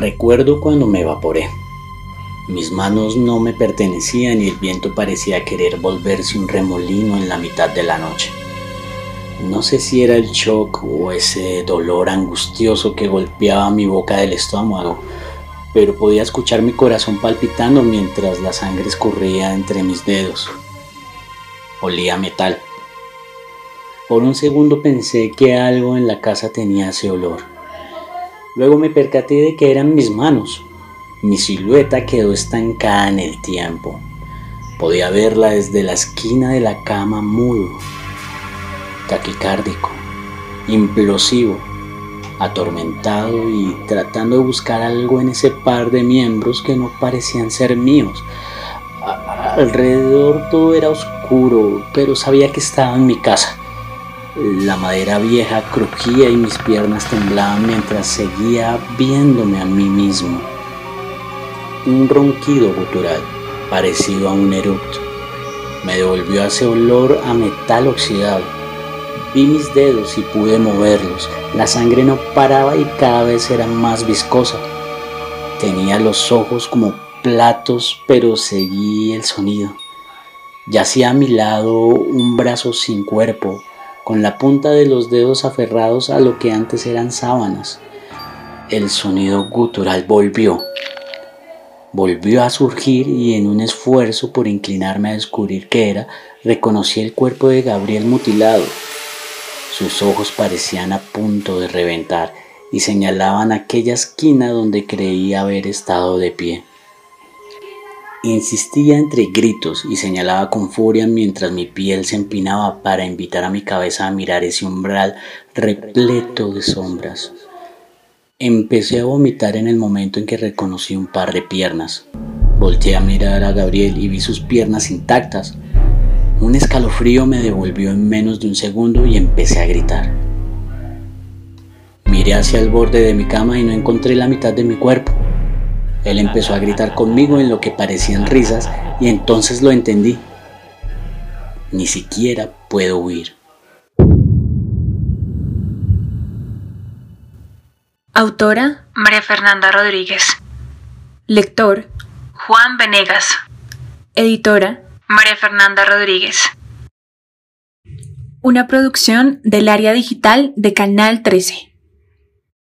Recuerdo cuando me evaporé. Mis manos no me pertenecían y el viento parecía querer volverse un remolino en la mitad de la noche. No sé si era el shock o ese dolor angustioso que golpeaba mi boca del estómago, pero podía escuchar mi corazón palpitando mientras la sangre escurría entre mis dedos. Olía metal. Por un segundo pensé que algo en la casa tenía ese olor. Luego me percaté de que eran mis manos. Mi silueta quedó estancada en el tiempo. Podía verla desde la esquina de la cama mudo, taquicárdico, implosivo atormentado y tratando de buscar algo en ese par de miembros que no parecían ser míos. alrededor todo era oscuro, pero sabía que estaba en mi casa. La madera vieja crujía y mis piernas temblaban mientras seguía viéndome a mí mismo. Un ronquido gutural, parecido a un eructo, me devolvió ese olor a metal oxidado Vi mis dedos y pude moverlos. La sangre no paraba y cada vez era más viscosa. Tenía los ojos como platos, pero seguí el sonido. Yacía a mi lado un brazo sin cuerpo, con la punta de los dedos aferrados a lo que antes eran sábanas. El sonido gutural volvió. Volvió a surgir y en un esfuerzo por inclinarme a descubrir qué era, reconocí el cuerpo de Gabriel mutilado. Sus ojos parecían a punto de reventar y señalaban aquella esquina donde creía haber estado de pie. Insistía entre gritos y señalaba con furia mientras mi piel se empinaba para invitar a mi cabeza a mirar ese umbral repleto de sombras. Empecé a vomitar en el momento en que reconocí un par de piernas. Volteé a mirar a Gabriel y vi sus piernas intactas, un escalofrío me devolvió en menos de un segundo y empecé a gritar. Miré hacia el borde de mi cama y no encontré la mitad de mi cuerpo. Él empezó a gritar conmigo en lo que parecían risas y entonces lo entendí. Ni siquiera puedo huir. Autora María Fernanda Rodríguez. Lector Juan Venegas. Editora María Fernanda Rodríguez. Una producción del área digital de Canal 13.